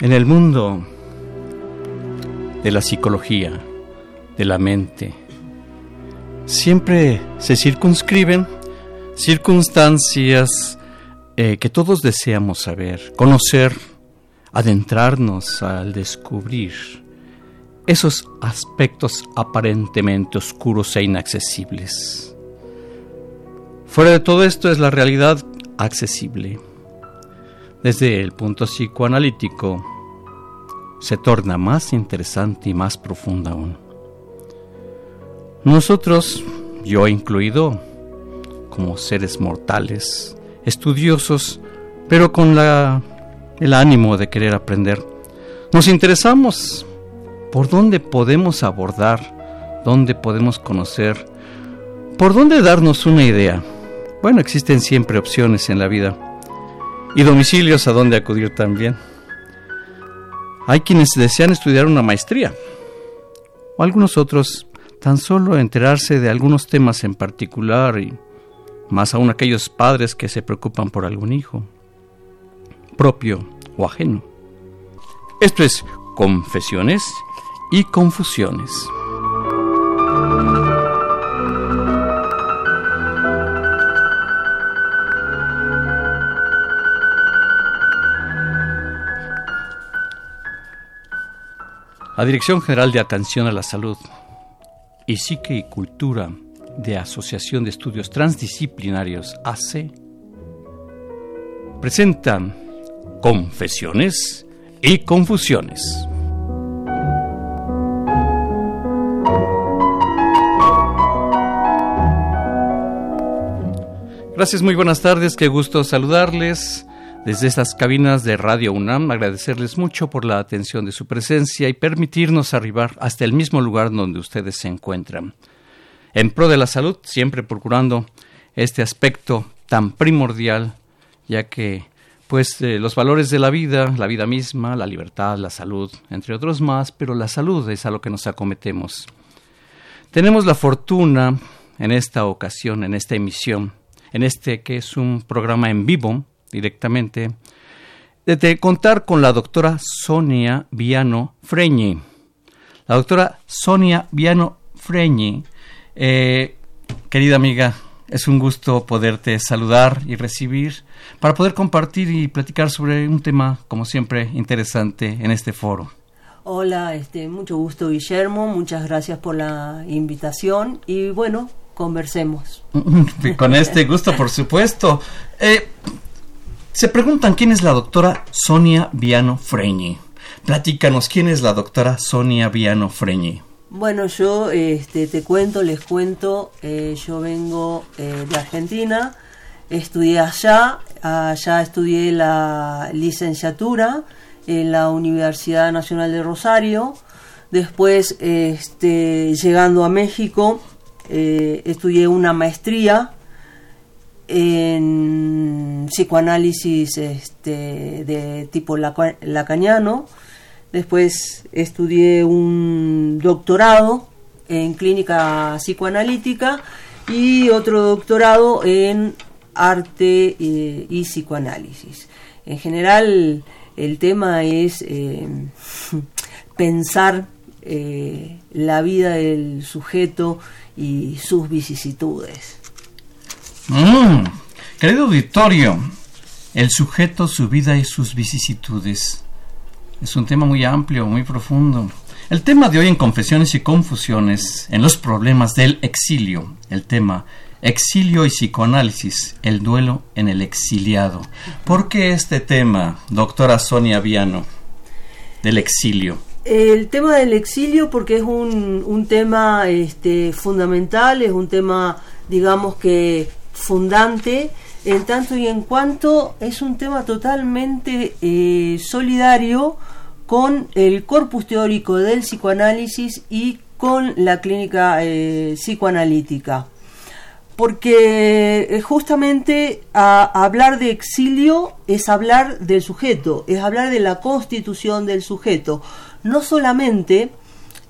El mundo de la psicología, de la mente, siempre se circunscriben circunstancias eh, que todos deseamos saber, conocer, adentrarnos al descubrir esos aspectos aparentemente oscuros e inaccesibles. Fuera de todo esto es la realidad accesible. Desde el punto psicoanalítico, se torna más interesante y más profunda aún. Nosotros, yo incluido, como seres mortales, estudiosos, pero con la, el ánimo de querer aprender, nos interesamos por dónde podemos abordar, dónde podemos conocer, por dónde darnos una idea. Bueno, existen siempre opciones en la vida y domicilios a dónde acudir también. Hay quienes desean estudiar una maestría o algunos otros tan solo enterarse de algunos temas en particular y más aún aquellos padres que se preocupan por algún hijo, propio o ajeno. Esto es Confesiones y Confusiones. La Dirección General de Atención a la Salud y Psique y Cultura de Asociación de Estudios Transdisciplinarios AC presentan Confesiones y Confusiones. Gracias, muy buenas tardes, qué gusto saludarles desde estas cabinas de Radio UNAM, agradecerles mucho por la atención de su presencia y permitirnos arribar hasta el mismo lugar donde ustedes se encuentran. En pro de la salud, siempre procurando este aspecto tan primordial, ya que pues eh, los valores de la vida, la vida misma, la libertad, la salud, entre otros más, pero la salud es a lo que nos acometemos. Tenemos la fortuna en esta ocasión, en esta emisión, en este que es un programa en vivo, directamente, de contar con la doctora Sonia Viano Freñi. La doctora Sonia Viano Freñi, eh, querida amiga, es un gusto poderte saludar y recibir para poder compartir y platicar sobre un tema, como siempre, interesante en este foro. Hola, este, mucho gusto Guillermo, muchas gracias por la invitación y bueno, conversemos. Con este gusto, por supuesto. Eh, se preguntan quién es la doctora Sonia Viano Freñi. Platícanos, ¿quién es la doctora Sonia Viano Freñi? Bueno, yo este, te cuento, les cuento, eh, yo vengo eh, de Argentina, estudié allá, allá estudié la licenciatura en la Universidad Nacional de Rosario, después este, llegando a México eh, estudié una maestría en psicoanálisis este, de tipo lacaniano, Después estudié un doctorado en clínica psicoanalítica y otro doctorado en arte eh, y psicoanálisis. En general, el tema es eh, pensar eh, la vida del sujeto y sus vicisitudes. Mm, querido auditorio, el sujeto, su vida y sus vicisitudes. Es un tema muy amplio, muy profundo. El tema de hoy en Confesiones y Confusiones, en los problemas del exilio, el tema exilio y psicoanálisis, el duelo en el exiliado. ¿Por qué este tema, doctora Sonia Viano, del exilio? El tema del exilio porque es un, tema este, fundamental, es un tema, digamos que fundante, en tanto y en cuanto es un tema totalmente eh, solidario con el corpus teórico del psicoanálisis y con la clínica eh, psicoanalítica. Porque eh, justamente hablar de exilio es hablar del sujeto, es hablar de la constitución del sujeto. No solamente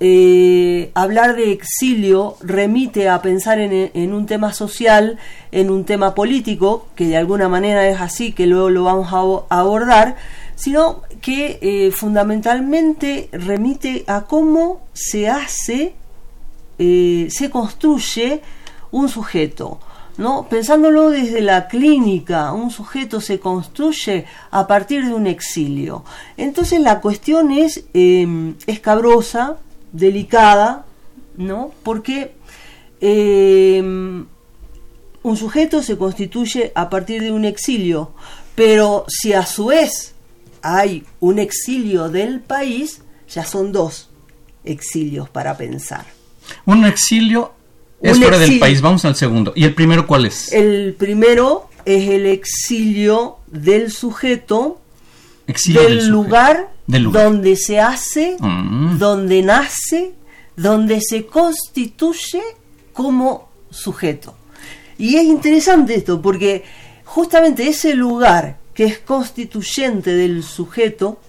eh, hablar de exilio remite a pensar en, un tema social, en un tema político, que de alguna manera es así, que luego lo vamos a, abordar, sino que eh, fundamentalmente remite a cómo se hace, eh, se construye un sujeto. ¿no? Pensándolo desde la clínica, un sujeto se construye a partir de un exilio. Entonces la cuestión es escabrosa, delicada, ¿no? Porque eh, un sujeto se constituye a partir de un exilio, pero si a su vez hay un exilio del país, ya son dos exilios para pensar. Un exilio es fuera del país, vamos al segundo. ¿Y el primero cuál es? El primero es el exilio del sujeto del, lugar, donde se hace, mm. donde nace, donde se constituye como sujeto. Y es interesante esto porque justamente ese lugar que es constituyente del sujeto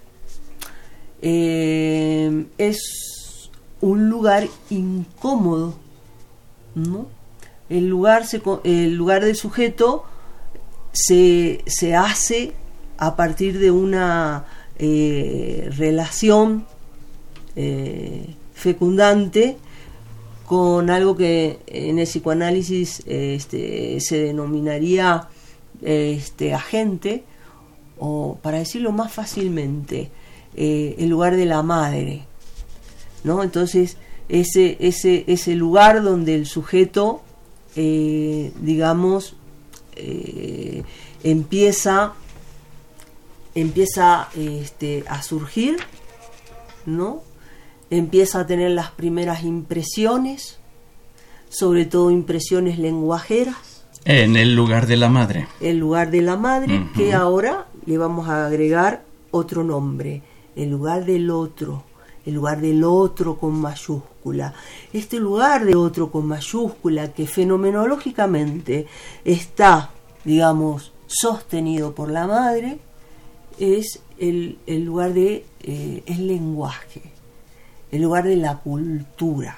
eh, es un lugar incómodo, ¿no? El lugar, el lugar del sujeto se, se hace a partir de una eh, relación eh, fecundante con algo que en el psicoanálisis este, se denominaría este, agente, o para decirlo más fácilmente, eh, el lugar de la madre. ¿no? Entonces, ese, ese, ese lugar donde el sujeto, digamos, empieza empieza este, a surgir, ¿no? Empieza a tener las primeras impresiones, sobre todo impresiones lenguajeras. En el lugar de la madre. El lugar de la madre, que ahora le vamos a agregar otro nombre, el lugar del otro, el lugar del otro con mayúscula. Este lugar de otro con mayúscula que fenomenológicamente está, digamos, sostenido por la madre, es el, lugar de eh, el lenguaje, el lugar de la cultura.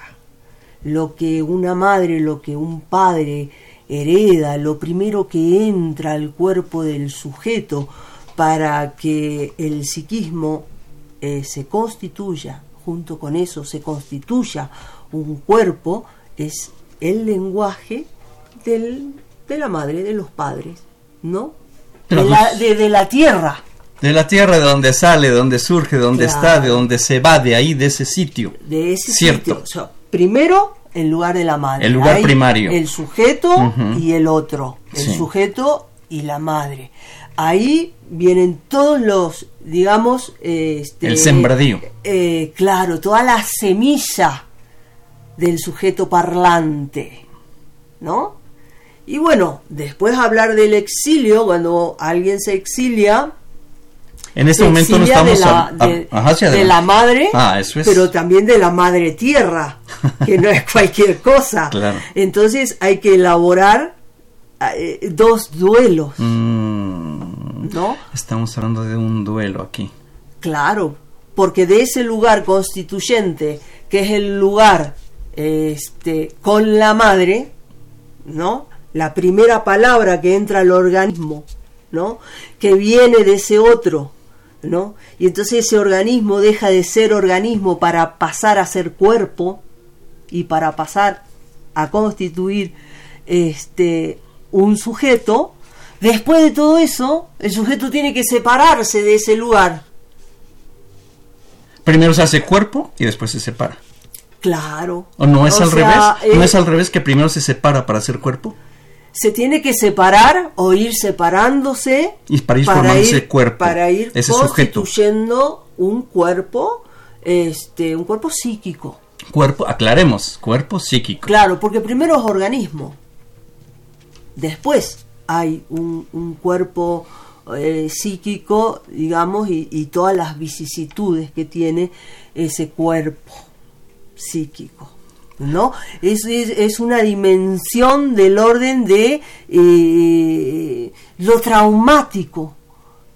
Lo que una madre, lo que un padre hereda, lo primero que entra al cuerpo del sujeto para que el psiquismo eh, se constituya, junto con eso se constituya un cuerpo, es el lenguaje del, de la madre, de los padres, ¿no? De la, de la tierra. De la tierra de donde sale, de donde surge, de donde está, de donde se va, de ahí, de ese sitio. De ese Cierto. sitio. primero, el lugar de la madre. El lugar primario. El sujeto y el otro. El sujeto y la madre. Ahí vienen todos los, digamos... Este, el sembradío. Eh, claro, toda la semilla del sujeto parlante, ¿no? Y bueno, después hablar del exilio, cuando alguien se exilia, en este momento no estamos de la, de, la madre, ah, eso es. pero también de la madre tierra, que no es cualquier cosa. Claro. Entonces hay que elaborar eh, dos duelos, Mm, ¿no? Estamos hablando de un duelo aquí. Claro, porque de ese lugar constituyente, que es el lugar este, con la madre, ¿no? La primera palabra que entra al organismo, ¿no? Que viene de ese otro, ¿no? Y entonces ese organismo deja de ser organismo para pasar a ser cuerpo y para pasar a constituir este un sujeto. Después de todo eso, el sujeto tiene que separarse de ese lugar. Primero se hace cuerpo y después se separa. Claro. ¿O no es O al sea, revés? ¿No eh, es al revés que primero se separa para hacer cuerpo? Se tiene que separar o ir separándose Y para ir formando ese cuerpo, para ir ese sujeto. constituyendo un cuerpo este un cuerpo psíquico Cuerpo, aclaremos, cuerpo psíquico. claro porque primero es organismo después hay un, un cuerpo eh, psíquico digamos y, y todas las vicisitudes que tiene ese cuerpo psíquico ¿no? Es, es, una dimensión del orden de eh, lo traumático,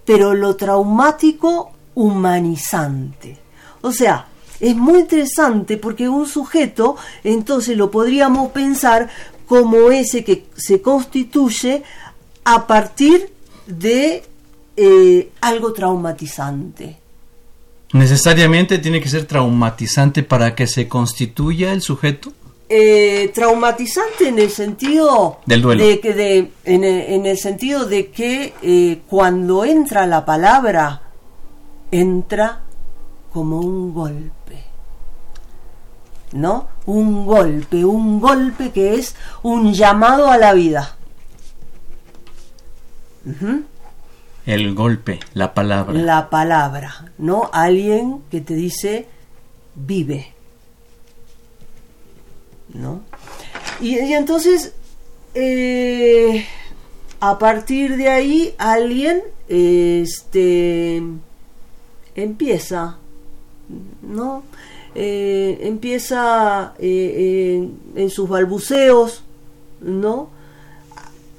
pero lo traumático humanizante. O sea, es muy interesante porque un sujeto, entonces lo podríamos pensar como ese que se constituye a partir de eh, algo traumatizante. ¿Necesariamente tiene que ser traumatizante para que se constituya el sujeto? Eh, traumatizante en el sentido Del duelo. de que de, en, el, en el sentido de que eh, cuando entra la palabra entra como un golpe no un golpe un golpe que es un llamado a la vida. El golpe, la palabra. la palabra no alguien que te dice vive ¿no? Y, entonces, eh, a partir de ahí, alguien este, empieza, ¿no? Eh, empieza eh, en sus balbuceos, ¿no?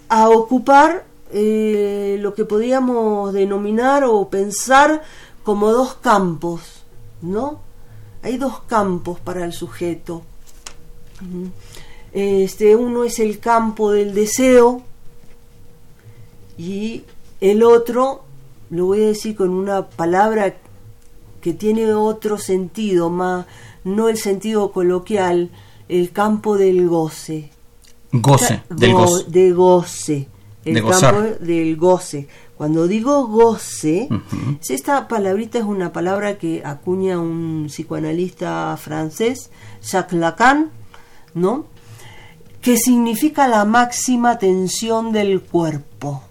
A ocupar eh, lo que podríamos denominar o pensar como dos campos, ¿no? Hay dos campos para el sujeto. Este, uno es el campo del deseo y el otro, lo voy a decir con una palabra que tiene otro sentido, más no el sentido coloquial, el campo del goce. Goce, del Go- goce. De goce. El De campo del goce. Cuando digo goce, esta palabrita es una palabra que acuña un psicoanalista francés, Jacques Lacan, ¿no? Que significa la máxima tensión del cuerpo.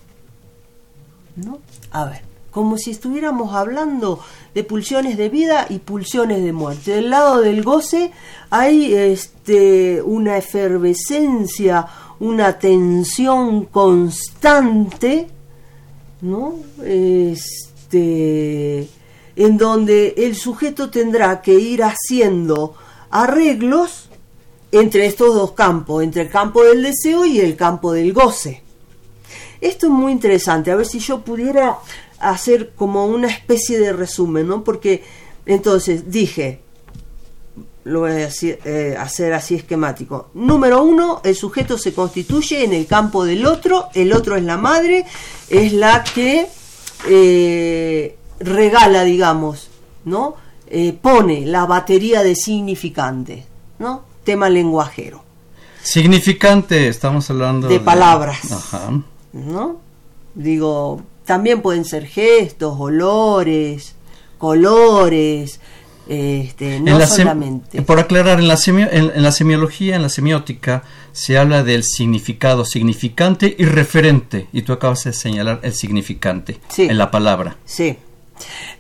¿No? A ver, como si estuviéramos hablando de pulsiones de vida y pulsiones de muerte. Del lado del goce hay este una efervescencia, una tensión constante, ¿no? Este, en donde el sujeto tendrá que ir haciendo arreglos entre estos dos campos, entre el campo del deseo y el campo del goce. Esto es muy interesante, a ver si yo pudiera hacer como una especie de resumen, ¿no? Porque entonces dije, lo voy a decir, eh, hacer así esquemático. Número uno, el sujeto se constituye en el campo del otro, el otro es la madre, es la que eh, regala, digamos, ¿no? Eh, pone la batería de significante, ¿no? Tema lenguajero, Significante, estamos hablando De palabras. Ajá. ¿no? Digo, también pueden ser gestos, olores, colores, este, no En la sem- solamente. por aclarar, en la, semio- en, en la semiología, en la semiótica, se habla del significado significante y referente, y tú acabas de señalar el significante Sí. en la palabra. Sí,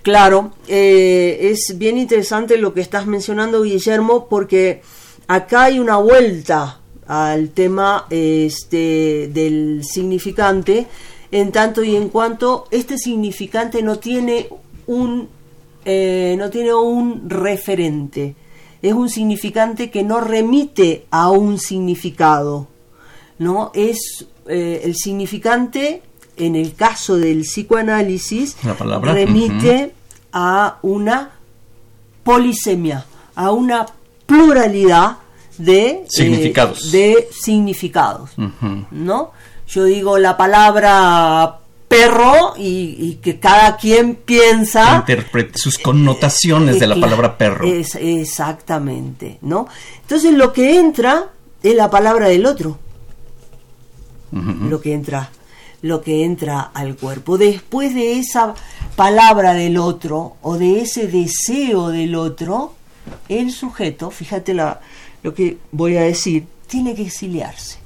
claro, eh, es bien interesante lo que estás mencionando, Guillermo, porque acá hay una vuelta al tema este, del significante, en tanto y en cuanto este significante no tiene un, eh, no tiene un referente, es un significante que no remite a un significado, ¿no? Es eh, el significante, en el caso del psicoanálisis, remite a una polisemia, a una pluralidad de eh, significados. de significados ¿no? Yo digo la palabra perro y, que cada quien piensa interprete sus connotaciones de la palabra perro. Es, exactamente, ¿no? Entonces lo que entra es la palabra del otro. Lo que entra lo que entra al cuerpo. Después de esa palabra del otro o de ese deseo del otro, el sujeto, fíjate la, lo que voy a decir, tiene que exiliarse.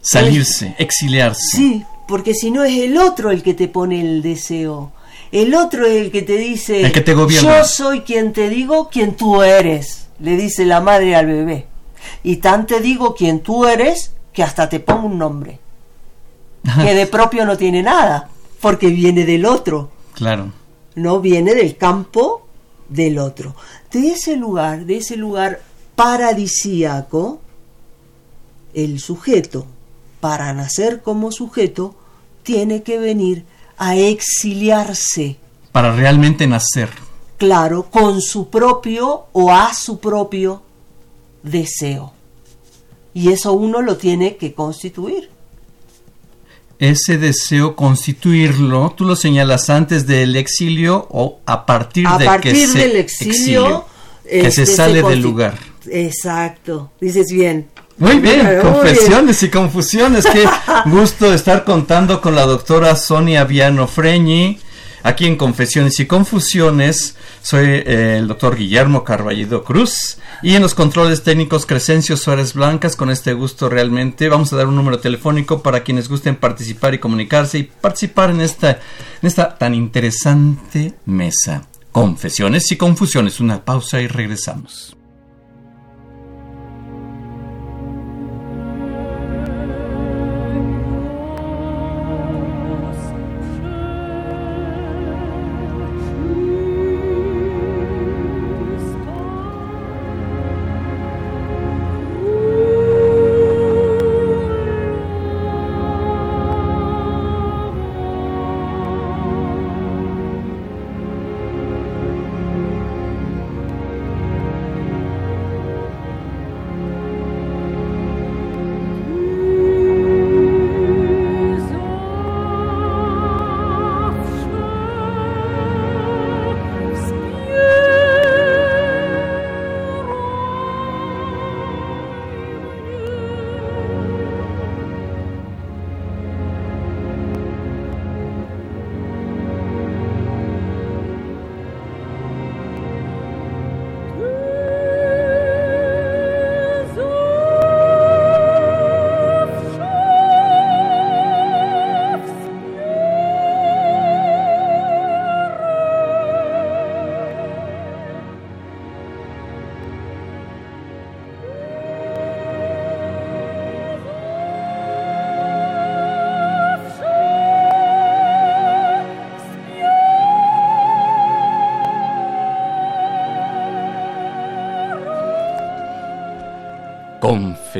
Salirse, exiliarse. Sí, porque si no es el otro el que te pone el deseo. El otro es el que te dice, el que te yo soy quien te digo, quien tú eres, le dice la madre al bebé. Y tan te digo quien tú eres, que hasta te pongo un nombre. que de propio no tiene nada, porque viene del otro. Claro. No viene del campo del otro. De ese lugar, de ese lugar paradisíaco, el sujeto, para nacer como sujeto, tiene que venir a exiliarse. Para realmente nacer. Claro, con su propio o a su propio deseo. Y eso uno lo tiene que constituir ese deseo constituirlo, tú lo señalas antes del exilio o a partir de partir que del exilio, que se este, sale del lugar. Exacto, dices bien. Muy bien, confesiones y confusiones. Qué gusto estar contando con la doctora Sonia Viano Freñi Aquí en Confesiones y Confusiones soy eh, el doctor Guillermo Carballido Cruz y en los controles técnicos Crescencio Suárez Blancas. Con este gusto realmente vamos a dar un número telefónico para quienes gusten participar y comunicarse y participar en esta, en esta tan interesante mesa. Confesiones y Confusiones. Una pausa y regresamos.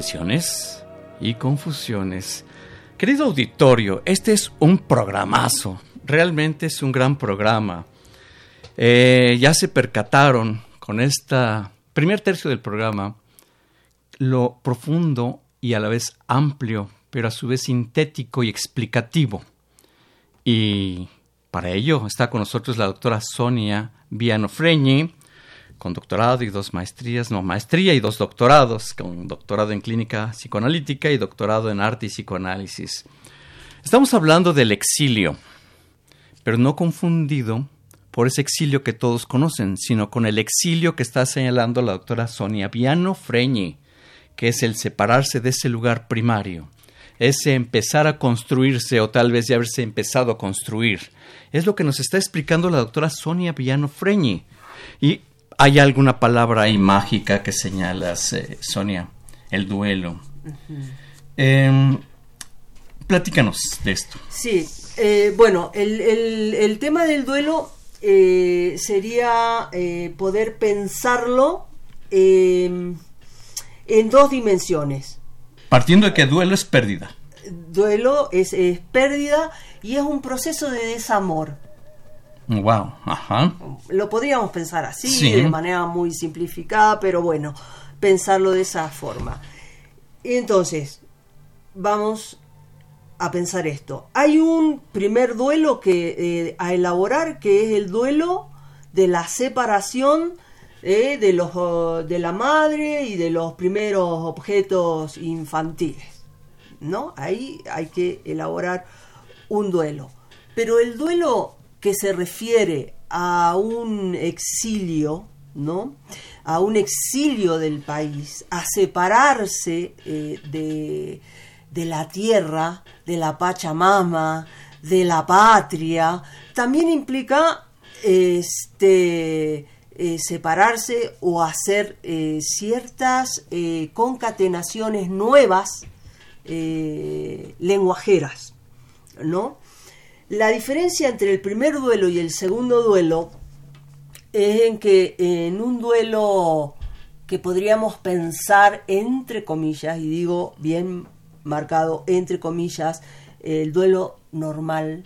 Confesiones y confusiones. Querido auditorio, este es un programazo, realmente es un gran programa. Eh, ya se percataron con este primer tercio del programa lo profundo y a la vez amplio, pero a su vez sintético y explicativo. Y para ello está con nosotros la doctora Sonia Vianofreñi, con doctorado y dos maestrías, no, maestría y dos doctorados, con doctorado en clínica psicoanalítica y doctorado en arte y psicoanálisis. Estamos hablando del exilio, pero no confundido por ese exilio que todos conocen, sino con el exilio que está señalando la doctora Sonia Viano Freñi, que es el separarse de ese lugar primario, ese empezar a construirse o tal vez ya haberse empezado a construir. Es lo que nos está explicando la doctora Sonia Viano Freñi. Y ¿Hay alguna palabra ahí mágica que señalas, eh, Sonia? El duelo. Em, platícanos de esto. Sí, eh, bueno, el, tema del duelo eh, sería poder pensarlo em, en dos dimensiones. Partiendo de que duelo es pérdida. Duelo es pérdida y es un proceso de desamor. Wow, ajá. Lo podríamos pensar así, de manera muy simplificada, pero bueno, pensarlo de esa forma. Entonces, vamos a pensar esto. Hay un primer duelo que eh, a elaborar que es el duelo de la separación eh, de los de la madre y de los primeros objetos infantiles. ¿No? Ahí hay que elaborar un duelo. Pero el duelo que se refiere a un exilio, ¿no? A un exilio del país, a separarse eh, de, de la tierra, de la Pachamama, de la patria, también implica este, eh, separarse o hacer eh, ciertas concatenaciones nuevas lenguajeras, ¿no? La diferencia entre el primer duelo y el segundo duelo es en que en un duelo que podríamos pensar entre comillas, y digo bien marcado entre comillas, el duelo normal,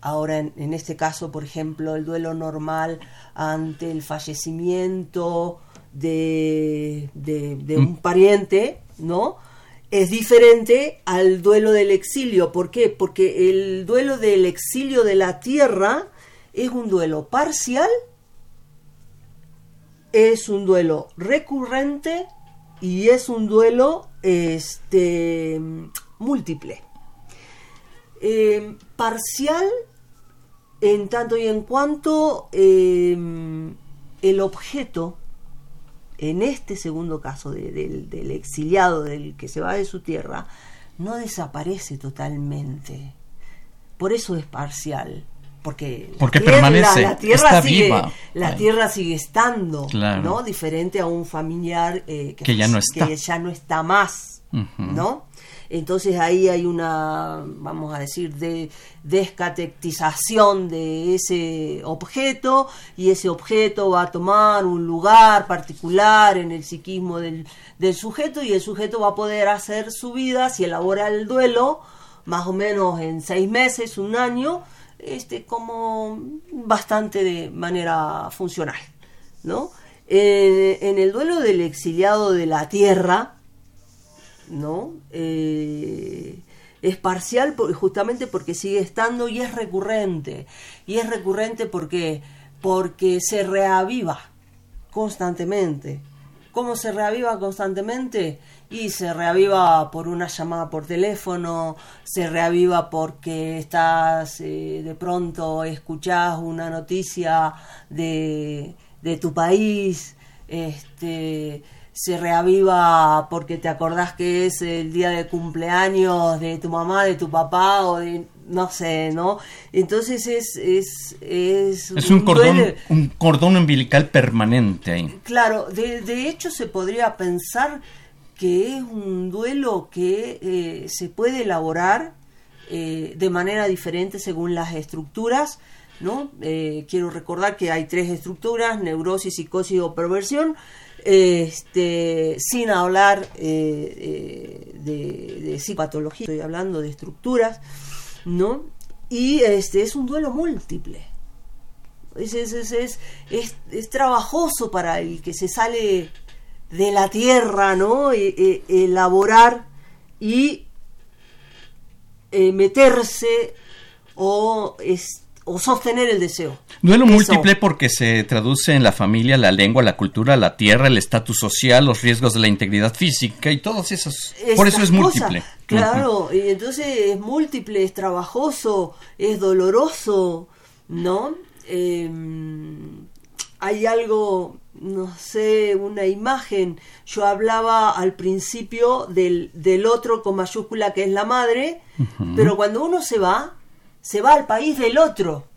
ahora en, este caso, por ejemplo, el duelo normal ante el fallecimiento de, de un mm. pariente, ¿no? Es diferente al duelo del exilio. ¿Por qué? Porque el duelo del exilio de la tierra es un duelo parcial, es un duelo recurrente y es un duelo este, múltiple. Eh, parcial en tanto y en cuanto eh, el objeto en este segundo caso del exiliado, del que se va de su tierra, no desaparece totalmente. Por eso es parcial. Porque, porque permanece, la, tierra sigue, La tierra sigue estando, ¿no? Diferente a un familiar eh, que, ya no está. que ya no está más, ¿no? Entonces ahí hay una, vamos a decir, de descatectización de ese objeto y ese objeto va a tomar un lugar particular en el psiquismo del, sujeto y el sujeto va a poder hacer su vida si elabora el duelo más o menos en seis meses, un año, este, como bastante de manera funcional, ¿no? en el duelo del exiliado de la tierra, ¿no? Eh, es parcial justamente porque sigue estando y es recurrente. Y es recurrente porque, porque se reaviva constantemente. ¿Cómo se reaviva constantemente? Y se reaviva por una llamada por teléfono, se reaviva porque estás eh, de pronto escuchás una noticia de, de tu país, este, se reaviva porque te acordás que es el día de cumpleaños de tu mamá, de tu papá o de no sé, ¿no? Entonces es es es, es un, cordón un cordón umbilical permanente ahí. Claro, de, de, hecho se podría pensar que es un duelo que eh, se puede elaborar eh, de manera diferente según las estructuras, ¿no? Eh, quiero recordar que hay tres estructuras, neurosis, psicosis o perversión este, sin hablar eh, eh, de, de psicopatología, estoy hablando de estructuras, ¿no? Y este es un duelo múltiple. Es, es, es, es, trabajoso para el que se sale de la tierra, ¿no? E, e, elaborar y eh, meterse o o sostener el deseo. Duelo múltiple porque se traduce en la familia, la lengua, la cultura, la tierra, el estatus social, los riesgos de la integridad física y todos esos. por eso es múltiple. Claro, y entonces es múltiple, es trabajoso, es doloroso, ¿no? Em, hay algo, no sé, una imagen. Yo hablaba al principio del, del otro con mayúscula que es la madre, pero cuando uno se va, se va al país del otro.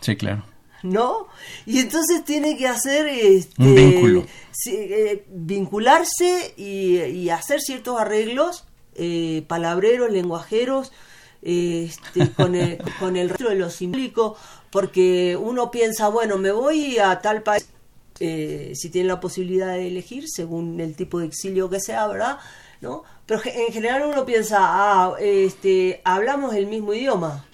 Sí, claro. ¿no? Y entonces tiene que hacer este, Un vínculo. eh, vincularse y, y hacer ciertos arreglos eh, palabreros, lenguajeros, este, con, el, con el resto de lo simbólico, porque uno piensa, bueno, me voy a tal país, eh, si tiene la posibilidad de elegir, según el tipo de exilio que sea, ¿verdad? ¿No? Pero en general uno piensa, ah, este, hablamos el mismo idioma.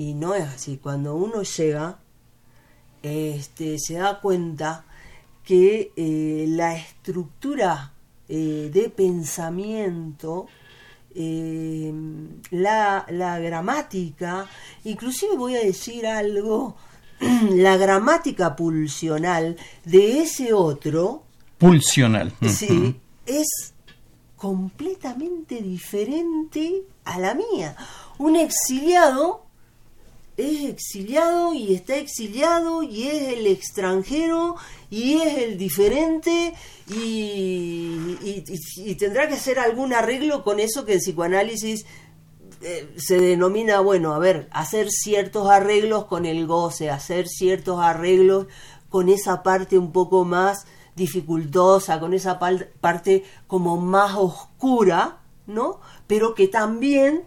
Y no es así. Cuando uno llega, este, se da cuenta que eh, la estructura eh, de pensamiento, eh, la, la gramática, inclusive voy a decir algo, la gramática pulsional de ese otro, Pulsional. sí, es completamente diferente a la mía. Un exiliado es exiliado y está exiliado y es el extranjero y es el diferente y, y- tendrá que hacer algún arreglo con eso que en psicoanálisis eh, se denomina, bueno, a ver, hacer ciertos arreglos con el goce, hacer ciertos arreglos con esa parte un poco más dificultosa, con esa parte como más oscura, ¿no? Pero que también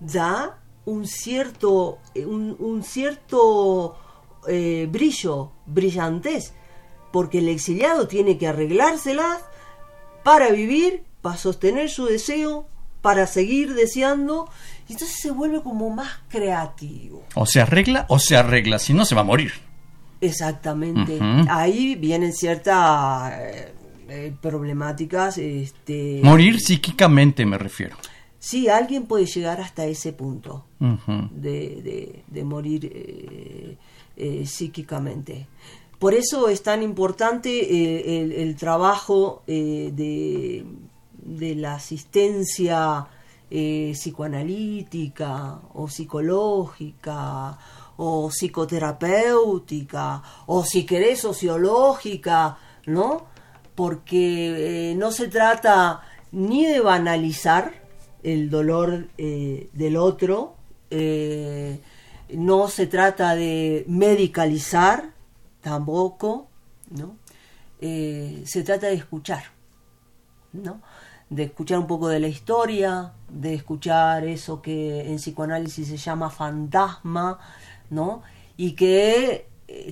da un cierto, eh, un, un cierto eh, brillo, brillantez, porque el exiliado tiene que arreglárselas para vivir, para sostener su deseo, para seguir deseando, y entonces se vuelve como más creativo. O se arregla o se arregla, si no se va a morir. Exactamente. Ahí vienen ciertas eh, eh, problemáticas. Este, Morir psíquicamente me refiero. Sí, alguien puede llegar hasta ese punto. De, de- de morir eh, eh, psíquicamente. Por eso es tan importante eh, el, el trabajo de, de la asistencia psicoanalítica o psicológica o psicoterapéutica o si querés sociológica, ¿no? Porque no se trata ni de banalizar el dolor eh, del otro, eh, no se trata de medicalizar tampoco, ¿no? Eh, se trata de escuchar, ¿no? De escuchar un poco de la historia, de escuchar eso que en psicoanálisis se llama fantasma, ¿no? Y que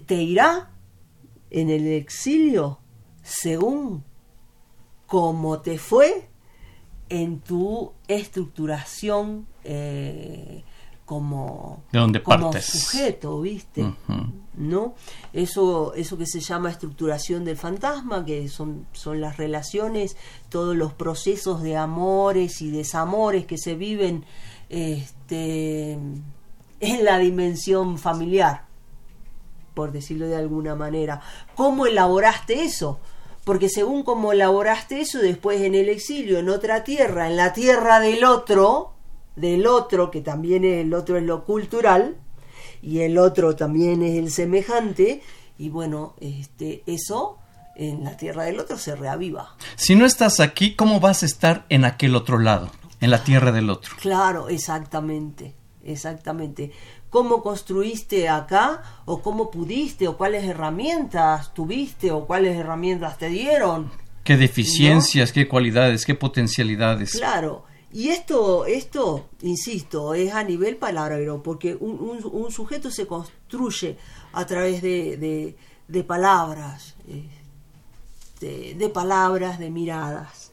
te irá en el exilio según cómo te fue en tu estructuración eh, como, De donde como sujeto, ¿viste? ¿No? Eso, eso que se llama estructuración del fantasma, que son, son las relaciones, todos los procesos de amores y desamores que se viven este, en la dimensión familiar, por decirlo de alguna manera. ¿Cómo elaboraste eso? Porque según cómo elaboraste eso, después en el exilio, en otra tierra, en la tierra del otro, del otro, que también es- el otro es lo cultural, y el otro también es el semejante, y bueno, este, eso en la tierra del otro se reaviva. Si no estás aquí, ¿cómo vas a estar en aquel otro lado? En la tierra del otro. Claro, exactamente, exactamente. ¿Cómo construiste acá? ¿O cómo pudiste? ¿O cuáles herramientas tuviste? ¿O cuáles herramientas te dieron? ¿Qué deficiencias, qué cualidades, qué potencialidades? Claro. Y esto, esto, insisto, es a nivel palabrero, porque un, un- un sujeto se construye a través de, de- de palabras, este, de palabras, de miradas.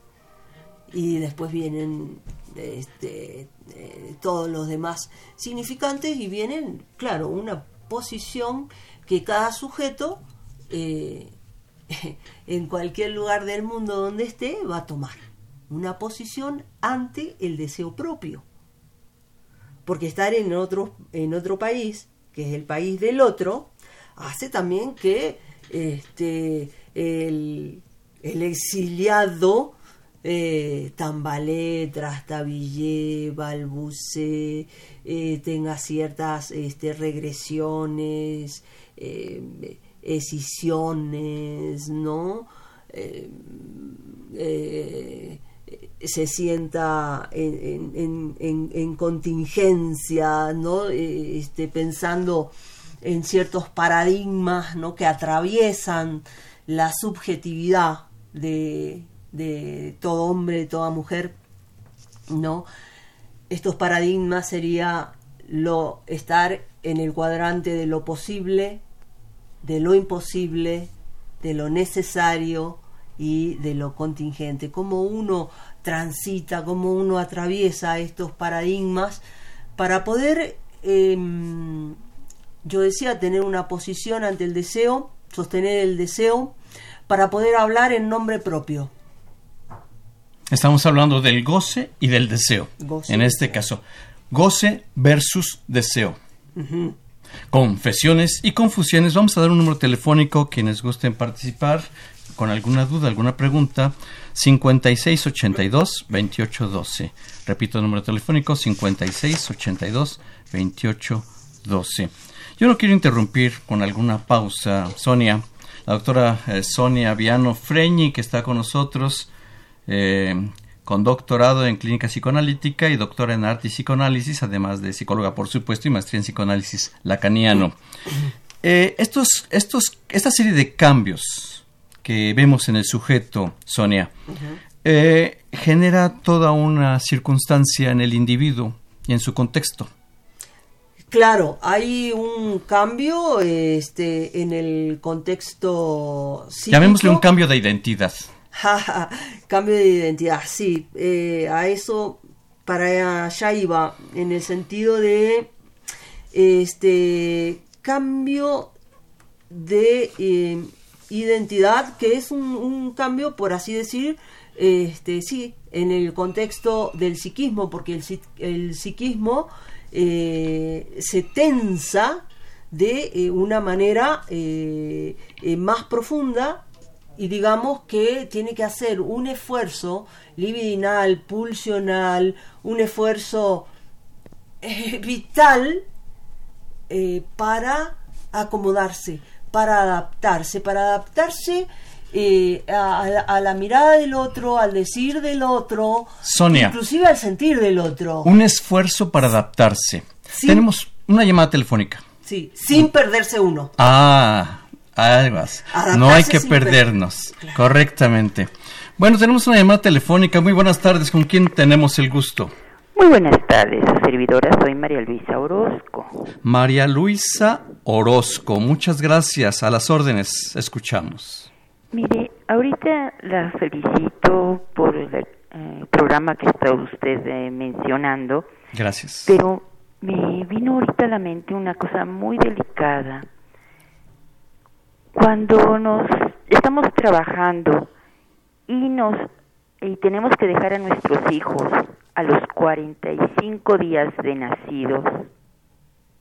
Y después vienen este, eh, todos los demás significantes y vienen, claro, una posición que cada sujeto, eh, en cualquier lugar del mundo donde esté, va a tomar. Una posición ante el deseo propio. Porque estar en otro, en otro país, que es el país del otro, hace también que este, el, el exiliado eh, tambalee, trastabille, balbuce, eh, tenga ciertas este, regresiones, eh, escisiones, ¿no? Eh, eh, se sienta en, en- en- en- en contingencia, ¿no? Este, pensando en ciertos paradigmas ¿no? que atraviesan la subjetividad de, de todo hombre, de toda mujer, ¿no? Estos paradigmas sería lo estar en el cuadrante de lo posible, de lo imposible, de lo necesario y de lo contingente. Cómo uno transita, cómo uno atraviesa estos paradigmas para poder, em, yo decía, tener una posición ante el deseo, sostener el deseo, para poder hablar en nombre propio. Estamos hablando del goce y del deseo. Goce en este caso, goce versus deseo. Confesiones y confusiones. Vamos a dar un número telefónico quienes gusten participar con alguna duda, alguna pregunta. 5682-2812. Repito el número telefónico 5682-2812. Yo no quiero interrumpir con alguna pausa, Sonia. La doctora eh, Sonia Viano Freñi, que está con nosotros, eh, con doctorado en clínica psicoanalítica y doctora en arte y psicoanálisis, además de psicóloga, por supuesto, y maestría en psicoanálisis lacaniano. Eh, estos, estos, esta serie de cambios que vemos en el sujeto, Sonia, eh, genera toda una circunstancia en el individuo y en su contexto. Claro, hay un cambio este, en el contexto psíquico. Llamémosle un cambio de identidad. Cambio de identidad, sí. eh, a eso, para allá iba, en el sentido de este cambio de eh, identidad, que es un, cambio, por así decir, este, sí, en el contexto del psiquismo, porque el, el psiquismo eh, se tensa de eh, una manera más profunda y digamos que tiene que hacer un esfuerzo libidinal, pulsional, un esfuerzo eh, vital eh, para acomodarse, para adaptarse, para adaptarse eh, a, a la- mirada del otro, al decir del otro, Sonia. inclusive al sentir del otro. Un esfuerzo para adaptarse. Tenemos una llamada telefónica. Sí, sin perderse uno. Ah, Adaptarse No hay que per- perdernos. Correctamente. Bueno, tenemos una llamada telefónica. Muy buenas tardes. ¿Con quién tenemos el gusto? Muy buenas tardes, servidora soy María Luisa Orozco. María Luisa Orozco. Muchas gracias. A las órdenes. Escuchamos. Mire, ahorita la felicito por el eh, programa que está usted eh, mencionando, Gracias. pero me vino ahorita a la mente una cosa muy delicada. Cuando nos estamos trabajando y nos y tenemos que dejar a nuestros hijos a los 45 días de nacidos,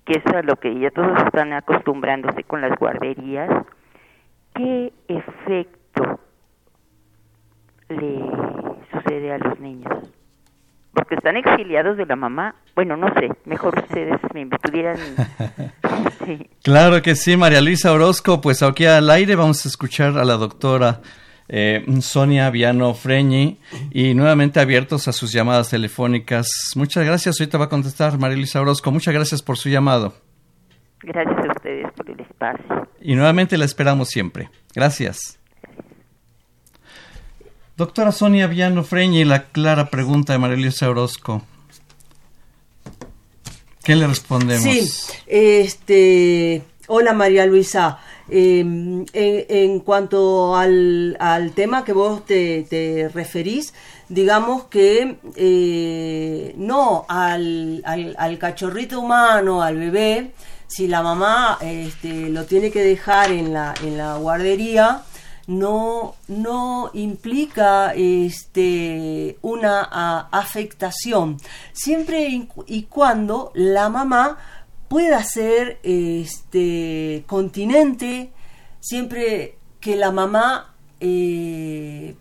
que es a lo que ya todos están acostumbrándose con las guarderías, ¿qué efecto le sucede a los niños? Porque están exiliados de la mamá. Bueno, no sé, mejor ustedes me pudieran... Sí. Claro que sí, María Luisa Orozco. Pues aquí al aire vamos a escuchar a la doctora eh, Sonia Viano Freñi y nuevamente abiertos a sus llamadas telefónicas. Muchas gracias. Ahorita va a contestar María Luisa Orozco. Muchas gracias por su llamado. Gracias a ustedes por el espacio. Y nuevamente la esperamos siempre. Gracias. Doctora Sonia Viano Freñi, la clara pregunta de María Luisa Orozco. ¿Qué le respondemos? Sí, este, hola María Luisa. En, en cuanto al, al tema que vos te, te referís, digamos que eh, no al, al, al cachorrito humano, al bebé, si la mamá este, lo tiene que dejar en la, en la guardería, no, no implica este, una afectación, siempre y, cuando la mamá pueda ser este, continente, siempre que la mamá eh,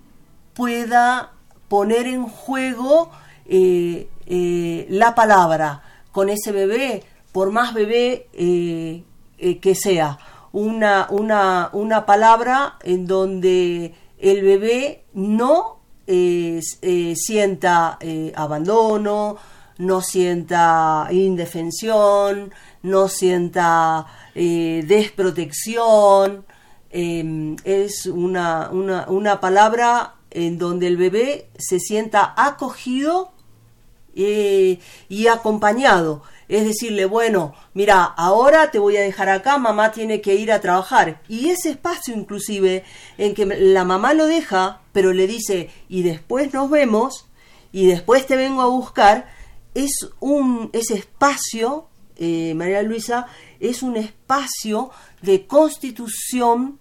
pueda poner en juego eh, eh, la palabra con ese bebé, por más bebé que sea, una, una, una palabra en donde el bebé no eh, eh, sienta eh, abandono, no sienta indefensión, no sienta desprotección. Em, es una, una, una, palabra en donde el bebé se sienta acogido y acompañado. Es decirle, bueno, mira, ahora te voy a dejar acá, mamá tiene que ir a trabajar. Y ese espacio inclusive en que la mamá lo deja, pero le dice, y después nos vemos, y después te vengo a buscar, es un, ese espacio, eh, María Luisa, es un espacio de constitución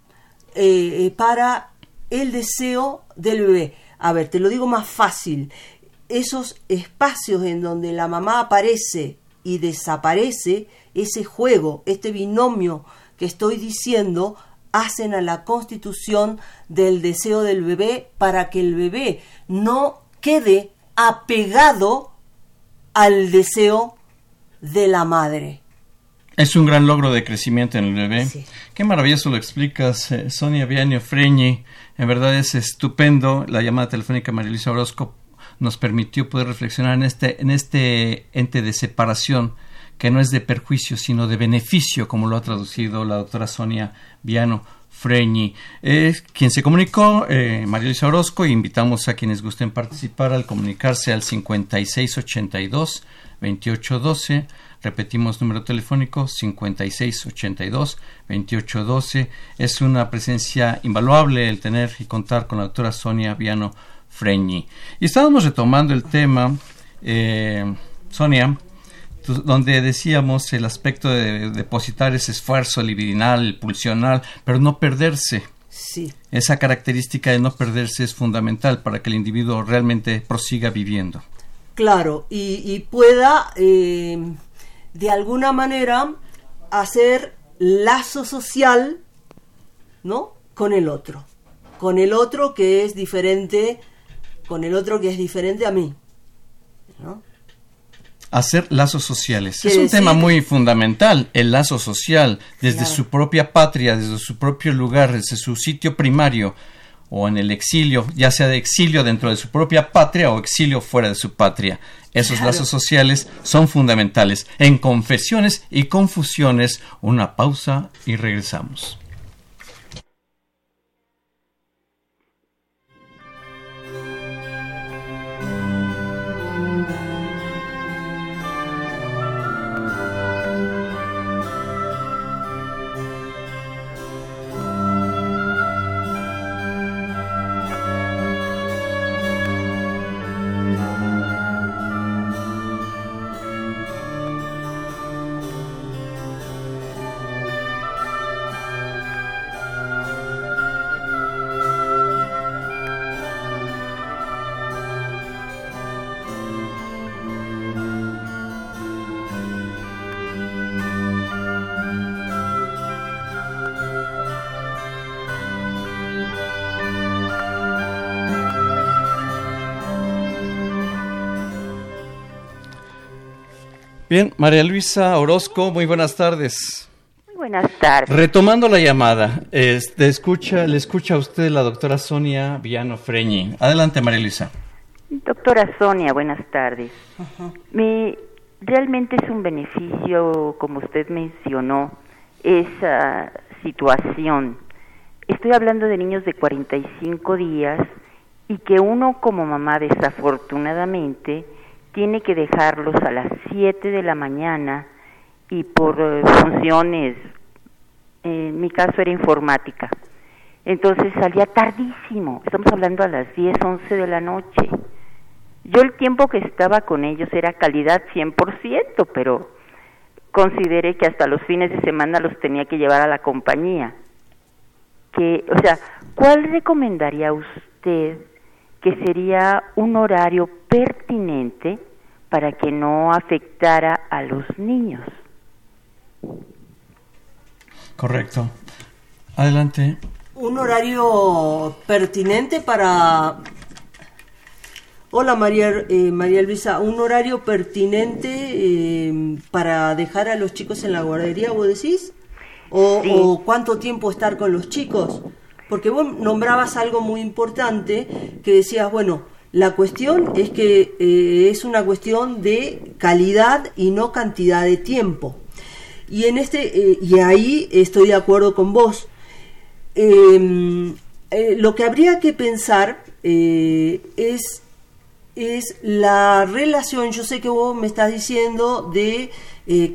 eh, para el deseo del bebé. A ver, te lo digo más fácil. Esos espacios en donde la mamá aparece y desaparece, ese juego, este binomio que estoy diciendo, hacen a la constitución del deseo del bebé para que el bebé no quede apegado al deseo de la madre. Es un gran logro de crecimiento en el bebé. Qué maravilloso lo explicas, eh, Sonia Bianio Freñi. En verdad es estupendo. La llamada telefónica María Luisa Orozco nos permitió poder reflexionar en este, en este ente de separación que no es de perjuicio, sino de beneficio, como lo ha traducido la doctora Sonia Viano Freñi. Es quien se comunicó, eh, María Luisa Orozco, invitamos a quienes gusten participar al comunicarse al 5682 2812. Repetimos número telefónico 5682 2812. Es una presencia invaluable el tener y contar con la doctora Sonia Viano Freñi. Y estábamos retomando el tema, eh, Sonia, donde decíamos el aspecto de depositar ese esfuerzo libidinal, pulsional, pero no perderse. Sí. Esa característica de no perderse es fundamental para que el individuo realmente prosiga viviendo. Claro, y, pueda eh, de alguna manera hacer lazo social, ¿no? Con el otro, con el otro que es diferente, con el otro que es diferente a mí, ¿no? hacer lazos sociales. Es un tema muy fundamental, el lazo social, desde su propia patria, desde su propio lugar, desde su sitio primario o en el exilio, ya sea de exilio dentro de su propia patria o exilio fuera de su patria. Esos lazos sociales son fundamentales. En confesiones y confusiones, una pausa y regresamos. Bien, María Luisa Orozco, muy buenas tardes. Muy buenas tardes. Retomando la llamada, este, escucha, le escucha a usted la doctora Sonia Villano Freñi. Adelante, María Luisa. Doctora Sonia, buenas tardes. realmente es un beneficio, como usted mencionó, esa situación. Estoy hablando de niños de 45 días y que uno como mamá desafortunadamente tiene que dejarlos a las 7 de la mañana y por eh, funciones, en mi caso era informática. Entonces salía tardísimo, estamos hablando a las 10, 11 de la noche. Yo el tiempo que estaba con ellos era calidad 100%, pero consideré que hasta los fines de semana los tenía que llevar a la compañía. Que, o sea, ¿cuál recomendaría usted que sería un horario pertinente para que no afectara a los niños. Correcto. Adelante. Un horario pertinente para... Hola María, eh, María Luisa, un horario pertinente eh, para dejar a los chicos en la guardería, vos decís? O, ¿O cuánto tiempo estar con los chicos? Porque vos nombrabas algo muy importante que decías, bueno, La cuestión es que eh, es una cuestión de calidad y no cantidad de tiempo. Y en este eh, y ahí estoy de acuerdo con vos. Em, eh, lo que habría que pensar es es la relación, yo sé que vos me estás diciendo de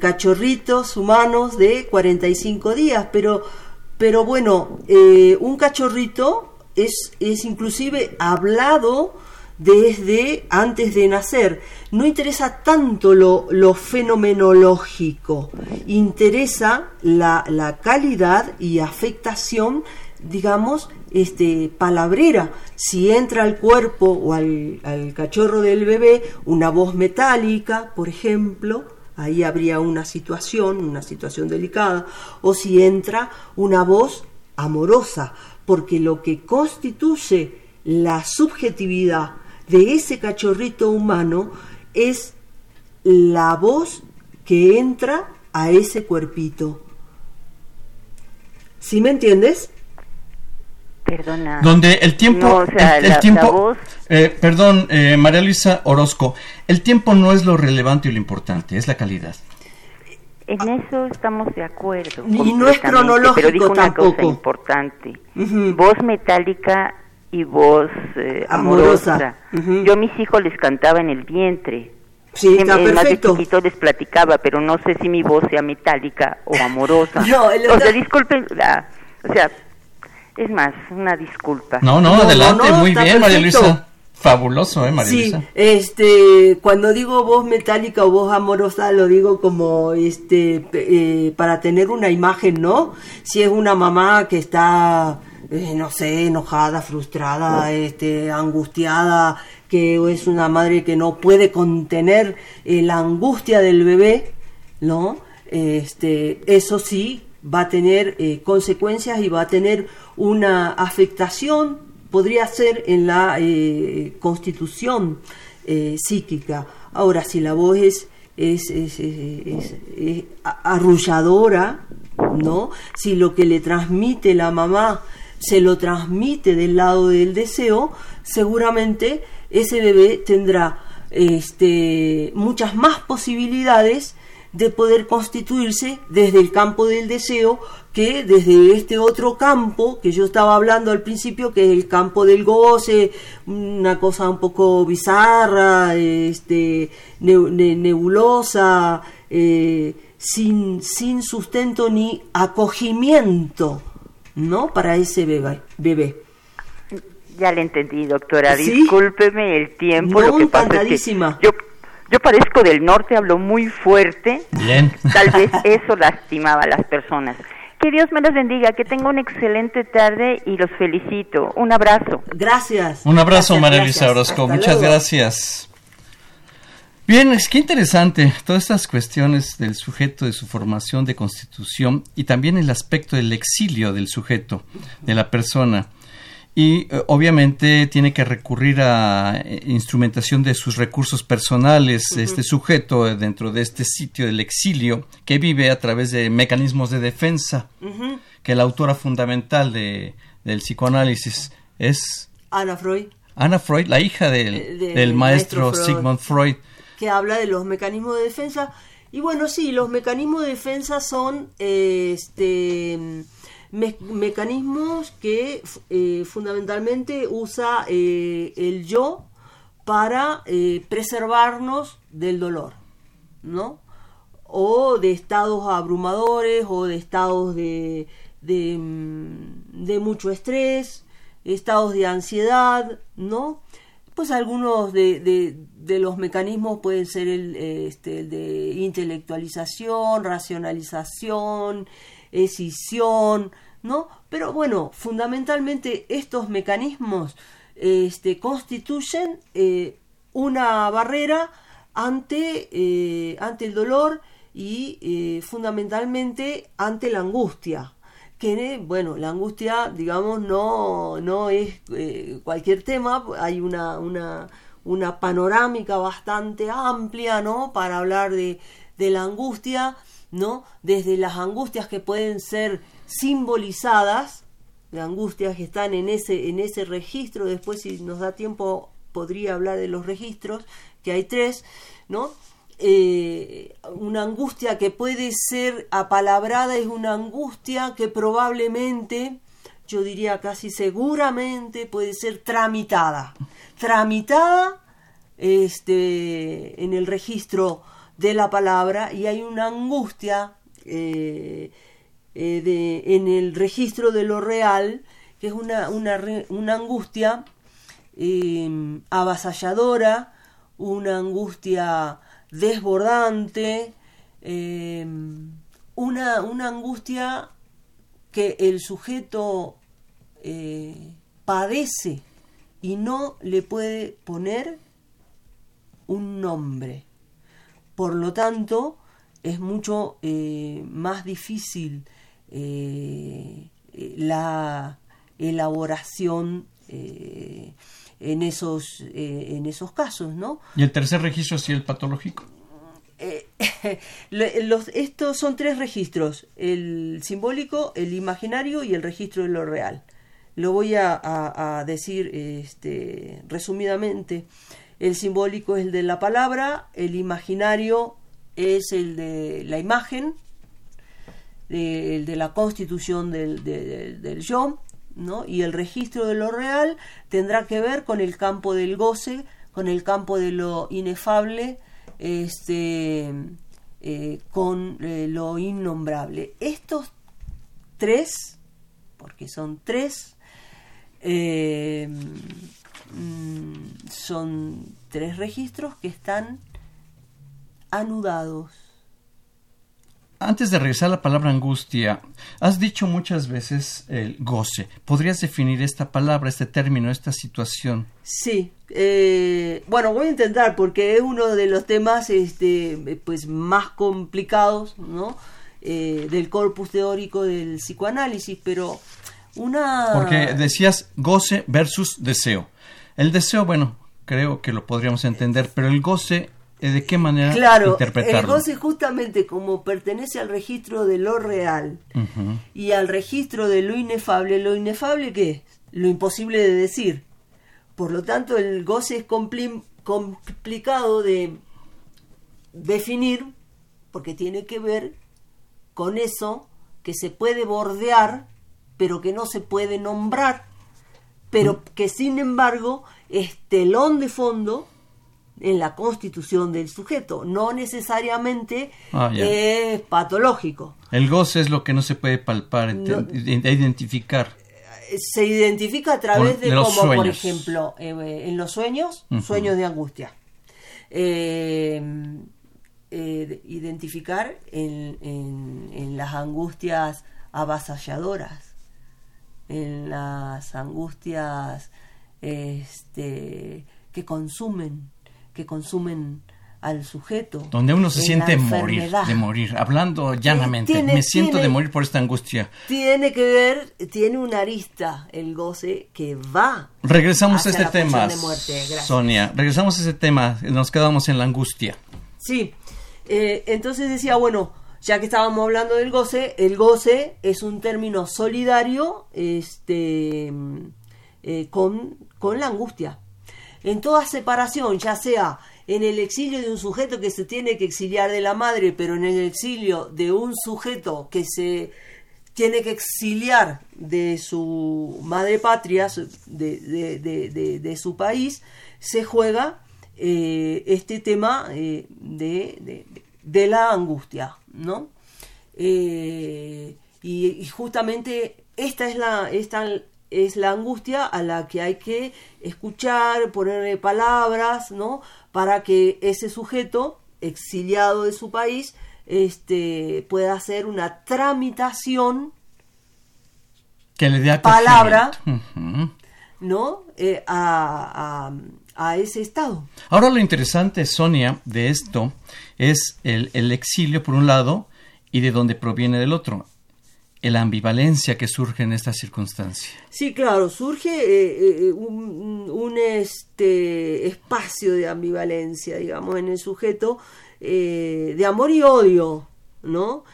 cachorritos humanos de 45 días, pero, pero bueno, un cachorrito es, es inclusive hablado desde antes de nacer. No interesa tanto lo, lo fenomenológico, interesa la, la, calidad y afectación, digamos, este, palabrera. Si entra al cuerpo o al, al cachorro del bebé una voz metálica, por ejemplo, ahí habría una situación, una situación delicada, o si entra una voz amorosa, porque lo que constituye la subjetividad de ese cachorrito humano es la voz que entra a ese cuerpito. ¿Sí me entiendes? Perdona. Donde el tiempo, el, tiempo, eh, perdón, eh, María Luisa Orozco, el tiempo no es lo relevante y lo importante, es la calidad. En eso estamos de acuerdo. Y no es cronológico pero dijo una tampoco. cosa importante. Voz metálica y voz eh, amorosa. Yo a mis hijos les cantaba en el vientre. Sí, está en, más de perfecto. chiquito les platicaba, pero no sé si mi voz sea metálica o amorosa. No, el o sea, disculpen, la- o sea, es más, una disculpa. No, no, No, adelante, no, no, muy bien, María. Luisa. Fabuloso, ¿eh, María Sí, Luisa? este, cuando digo voz metálica o voz amorosa, lo digo como, este, pe- eh, para tener una imagen, ¿no? Si es una mamá que está, eh, no sé, enojada, frustrada, este, angustiada, que es una madre que no puede contener eh, la angustia del bebé, ¿no? Este, eso sí va a tener eh, consecuencias y va a tener una afectación, podría ser en la eh, constitución eh, psíquica. Ahora, si la voz es, es, es- es- arrulladora, ¿no? Si lo que le transmite la mamá se lo transmite del lado del deseo, seguramente ese bebé tendrá este, muchas más posibilidades de poder constituirse desde el campo del deseo que desde este otro campo que yo estaba hablando al principio, que es el campo del goce, una cosa un poco bizarra, este, ne- ne- nebulosa, eh, sin, sin sustento ni acogimiento, ¿no? Para ese bebé. bebé. Ya le entendí, doctora. ¿Sí? Discúlpeme el tiempo. No, lo que pasa es que yo, yo parezco del norte, hablo muy fuerte. Bien. Tal vez eso lastimaba a las personas. Que Dios me los bendiga, que tenga una excelente tarde y los felicito. Un abrazo. Gracias. Un abrazo, Gracias, María. Luisa Orozco. Hasta Muchas luego. gracias. Bien, es que interesante todas estas cuestiones del sujeto, de su formación, de constitución y también el aspecto del exilio del sujeto, de la persona. Y eh, obviamente tiene que recurrir a eh, instrumentación de sus recursos personales, este sujeto eh, dentro de este sitio del exilio, que vive a través de mecanismos de defensa, que la autora fundamental de, del psicoanálisis es Ana Freud, Anna Freud, la hija del, Eh, del del maestro, maestro Freud. Sigmund Freud. que habla de los mecanismos de defensa. Y bueno, sí, los mecanismos de defensa son eh, este, me- mecanismos que eh, fundamentalmente usa eh, el yo para eh, preservarnos del dolor, ¿no? O de estados abrumadores o de estados de, de, mm, de mucho estrés, estados de ansiedad, ¿no? Pues algunos de, de- de los mecanismos pueden ser el, eh, este, el de intelectualización, racionalización, escisión, ¿no? Pero bueno, fundamentalmente estos mecanismos este, constituyen eh, una barrera ante, eh, ante el dolor y eh, fundamentalmente ante la angustia que bueno la angustia digamos no no es eh, cualquier tema hay una, una una panorámica bastante amplia no para hablar de, de la angustia no desde las angustias que pueden ser simbolizadas de angustias que están en ese en ese registro después si nos da tiempo podría hablar de los registros, que hay tres, ¿no? Eh, una angustia que puede ser apalabrada es una angustia que probablemente, yo diría casi seguramente, puede ser tramitada. Tramitada este, en el registro de la palabra y hay una angustia eh, eh, de, en el registro de lo real, que es una, una, una angustia eh, avasalladora, una angustia desbordante, una, una, angustia que el sujeto padece y no le puede poner un nombre. Por lo tanto, es mucho eh, más difícil eh, la elaboración eh, en, esos, en esos casos, ¿no? ¿Y el tercer registro es el patológico? los, estos son tres registros, el simbólico, el imaginario y el registro de lo real. Lo voy a, a decir este, resumidamente. El simbólico es el de la palabra, el imaginario es el de la imagen, el de la constitución del, yo, ¿no? y el registro de lo real tendrá que ver con el campo del goce, con el campo de lo inefable, este, eh, con eh, lo innombrable. Estos tres, porque son tres, eh, mm, son tres registros que están anudados. Antes de regresar a la palabra angustia, has dicho muchas veces el goce. ¿Podrías definir esta palabra, este término, esta situación? Sí. Eh, bueno, voy a intentar porque es uno de los temas este, pues, más complicados ¿no? Eh, del corpus teórico del psicoanálisis, pero una... Porque decías goce versus deseo. El deseo, bueno, creo que lo podríamos entender, pero el goce eh, ¿De qué manera claro, interpretarlo? El goce justamente como pertenece al registro de lo real y al registro de lo inefable, lo inefable qué es? Lo imposible de decir. Por lo tanto, el goce es complicado de definir porque tiene que ver con eso que se puede bordear, pero que no se puede nombrar, pero que sin embargo es telón de fondo en la constitución del sujeto, no necesariamente ah, es patológico. El goce es lo que no se puede palpar, identificar. Se identifica a través de, como, por ejemplo, eh, en los sueños, sueños de angustia. Eh, eh, identificar en, en, las angustias avasalladoras, en las angustias este, que consumen que consumen al sujeto. Donde uno se siente morir, de morir, hablando llanamente. me siento de morir por esta angustia. Tiene que ver, tiene una arista el goce que va. Regresamos a este tema, Sonia. Regresamos a ese tema, nos quedamos en la angustia. Sí, eh, entonces decía, bueno, ya que estábamos hablando del goce, el goce es un término solidario este, eh, con, con la angustia. En toda separación, ya sea en el exilio de un sujeto que se tiene que exiliar de la madre, pero en el exilio de un sujeto que se tiene que exiliar de su madre patria, de, su país, se juega eh, este tema eh, de, la angustia, ¿no? Eh, y, justamente esta es la, esta es la angustia a la que hay que escuchar, ponerle palabras, ¿no? Para que ese sujeto exiliado de su país este, pueda hacer una tramitación que le dé palabra, ¿no? Eh, a, a, ese estado. Ahora lo interesante, Sonia, de esto es el, el exilio por un lado y de dónde proviene del otro la ambivalencia que surge en esta circunstancia. Sí, claro, surge eh, eh, un, este espacio de ambivalencia, digamos, en el sujeto eh, de amor y odio, ¿no?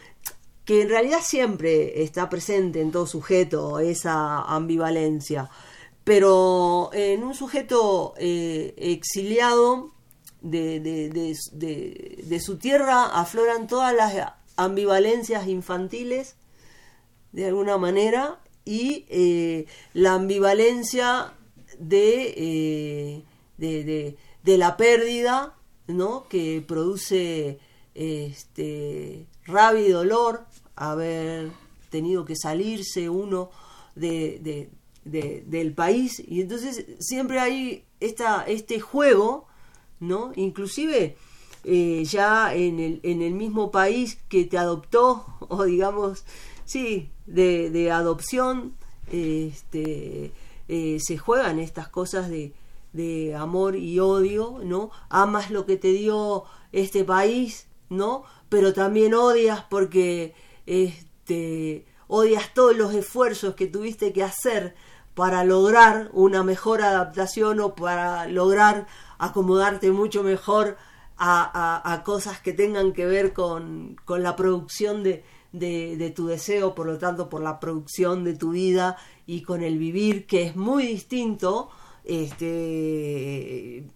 Que en realidad siempre está presente en todo sujeto esa ambivalencia, pero en un sujeto eh, exiliado de, de, su tierra afloran todas las ambivalencias infantiles, de alguna manera, y eh, la ambivalencia de, de, de, la pérdida, ¿no? que produce este, rabia y dolor haber tenido que salirse uno de, del país y entonces siempre hay esta, este juego, ¿no? Inclusive eh, ya en el, en el mismo país que te adoptó o digamos, sí, de, de adopción, este, eh, se juegan estas cosas de, de amor y odio, ¿no? Amas lo que te dio este país, ¿no? Pero también odias porque este odias todos los esfuerzos que tuviste que hacer para lograr una mejor adaptación o para lograr acomodarte mucho mejor a, cosas que tengan que ver con, la producción de, de, tu deseo, por lo tanto, por la producción de tu vida y con el vivir, que es muy distinto. Este,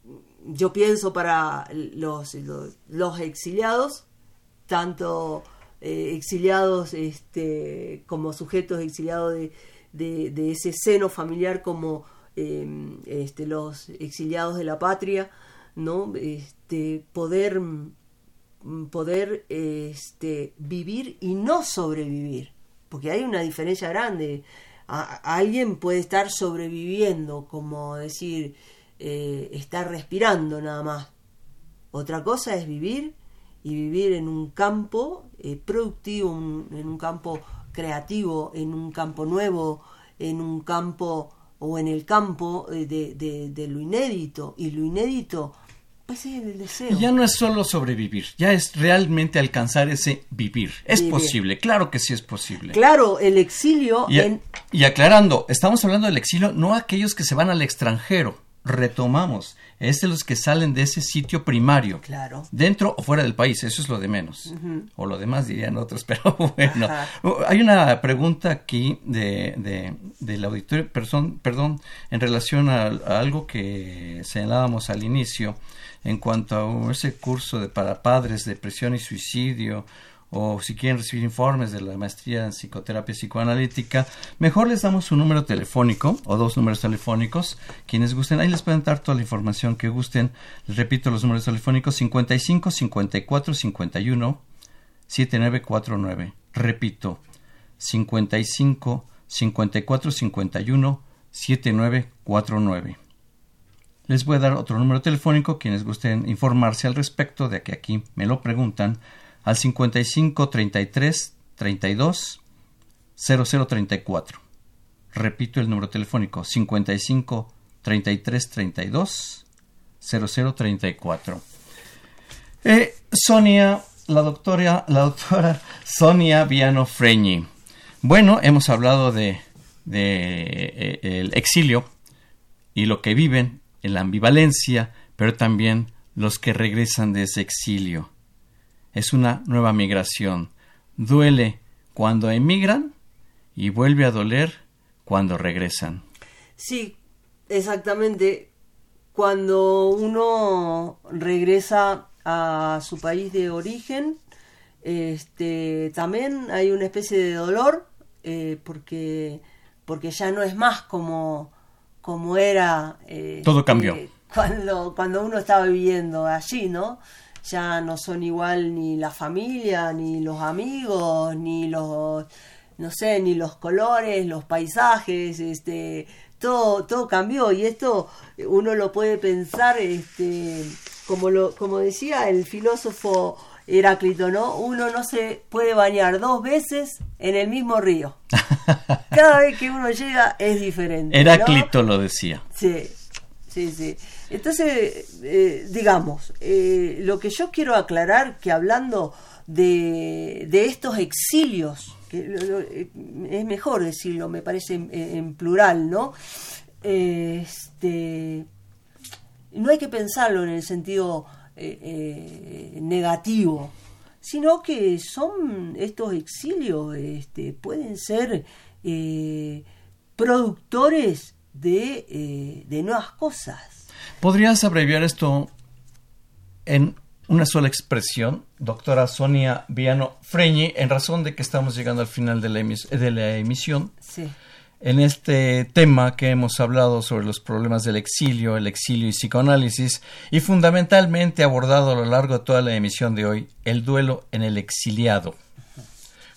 yo pienso para los, los, exiliados, tanto eh, exiliados este, como sujetos exiliados de, de, ese seno familiar como em, este, los exiliados de la patria, ¿no? Este, poder, mm, poder este, vivir y no sobrevivir, porque hay una diferencia grande. alguien puede estar sobreviviendo, como decir, eh, estar respirando nada más. Otra cosa es vivir y vivir en un campo eh, productivo, en un campo creativo, en un campo nuevo, en un campo o en el campo eh, de, de, lo inédito. Y lo inédito, pues es el deseo. ya no es solo sobrevivir, ya es realmente alcanzar ese vivir. Es posible, claro que sí es posible. Claro, el exilio... y aclarando, estamos hablando del exilio, no aquellos que se van al extranjero retomamos. Es de los que salen de ese sitio primario. Claro. Dentro o fuera del país, eso es lo de menos. O lo demás dirían otros, pero bueno. Hay una pregunta aquí de, de, del auditorio, perdón, perdón, en relación a, algo que señalábamos al inicio, en cuanto a ese curso de, para padres, depresión y suicidio, o si quieren recibir informes de la maestría en psicoterapia psicoanalítica, mejor les damos un número telefónico o dos números telefónicos. Quienes gusten, ahí les pueden dar toda la información que gusten. Les repito los números telefónicos 55 54 51 7949. Repito, 55 54 51 7949. Les voy a dar otro número telefónico quienes gusten informarse al respecto de que aquí me lo preguntan al 55 33 32 0034. Repito el número telefónico 55 33 32 0034. Eh, Sonia, la doctora, la doctora Sonia Viano Freñi. Bueno, hemos hablado de, eh, el exilio y lo que viven en la ambivalencia, pero también los que regresan de ese exilio es una nueva migración. Duele cuando emigran y vuelve a doler cuando regresan. Sí, exactamente. Cuando uno regresa a su país de origen, este, también hay una especie de dolor eh, porque, porque ya no es más como, como era. Eh, Todo cambió. Eh, cuando, cuando uno estaba viviendo allí, ¿no? Ya no son igual ni la familia, ni los amigos, ni los, no sé, ni los colores, los paisajes, este, todo, todo cambió y esto uno lo puede pensar, este, como lo, como decía el filósofo Heráclito, ¿no? Uno no se puede bañar dos veces en el mismo río. Cada vez que uno llega es diferente. Heráclito lo decía. Sí, sí, sí. Entonces, eh, digamos, eh, lo que yo quiero aclarar, que hablando de, de estos exilios, que eh, es mejor decirlo, me parece en, plural, ¿no? Este, no hay que pensarlo en el sentido negativo, sino que son estos exilios, este, pueden ser productores de, eh, de nuevas cosas. ¿Podrías abreviar esto en una sola expresión, doctora Sonia Viano Freñi, en razón de que estamos llegando al final de la, de la emisión? Sí en este tema que hemos hablado sobre los problemas del exilio, el exilio y psicoanálisis, y fundamentalmente abordado a lo largo de toda la emisión de hoy, el duelo en el exiliado.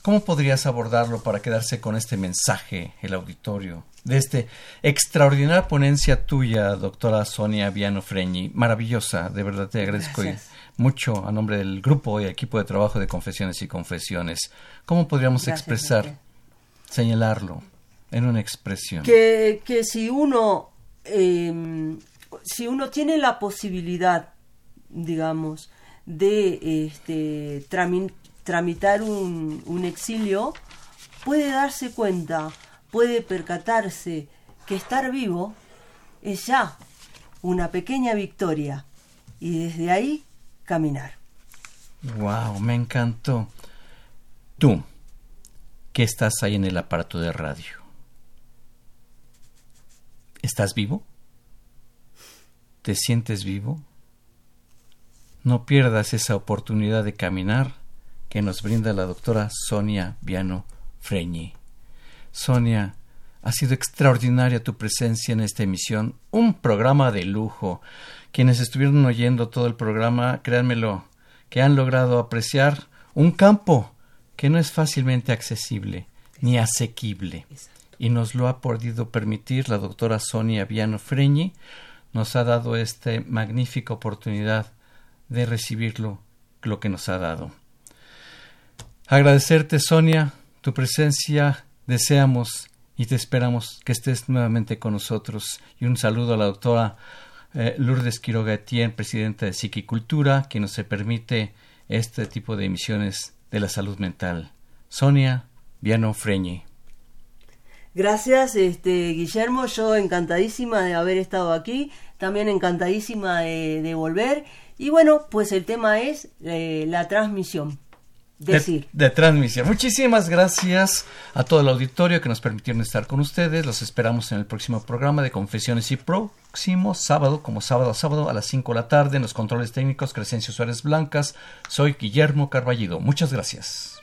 ¿Cómo podrías abordarlo para quedarse con este mensaje, el auditorio, de esta extraordinaria ponencia tuya, doctora Sonia Viano Freñi? Maravillosa, de verdad te agradezco mucho a nombre del grupo y equipo de trabajo de Confesiones y Confesiones. ¿Cómo podríamos expresar, señalarlo? en una expresión. Que, que si uno em, si uno tiene la posibilidad, digamos, de este, tramitar un, un exilio, puede darse cuenta, puede percatarse que estar vivo es ya una pequeña victoria y desde ahí caminar. Wow, me encantó. Tú, que estás ahí en el aparato de radio. ¿Estás vivo? ¿Te sientes vivo? No pierdas esa oportunidad de caminar que nos brinda la doctora Sonia Viano Freñi. Sonia, ha sido extraordinaria tu presencia en esta emisión, un programa de lujo. Quienes estuvieron oyendo todo el programa, créanmelo, que han logrado apreciar un campo que no es fácilmente accesible ni asequible. Y nos lo ha podido permitir la doctora Sonia Viano Freñi, nos ha dado esta magnífica oportunidad de recibirlo, lo que nos ha dado. Agradecerte, Sonia, tu presencia, deseamos y te esperamos que estés nuevamente con nosotros. Y un saludo a la doctora eh, Lourdes Quiroga Etienne, presidenta de Psiquicultura, que nos permite este tipo de emisiones de la salud mental. Sonia Viano Freñi. Gracias, este, Guillermo. Yo encantadísima de haber estado aquí, también encantadísima de, volver. Y bueno, pues el tema es eh, la transmisión. Decir. De, transmisión. Muchísimas gracias a todo el auditorio que nos permitieron estar con ustedes. Los esperamos en el próximo programa de Confesiones y próximo sábado, como sábado a sábado a las 5 de la tarde, en los controles técnicos Crescencio Suárez Blancas. Soy Guillermo Carballido. Muchas gracias.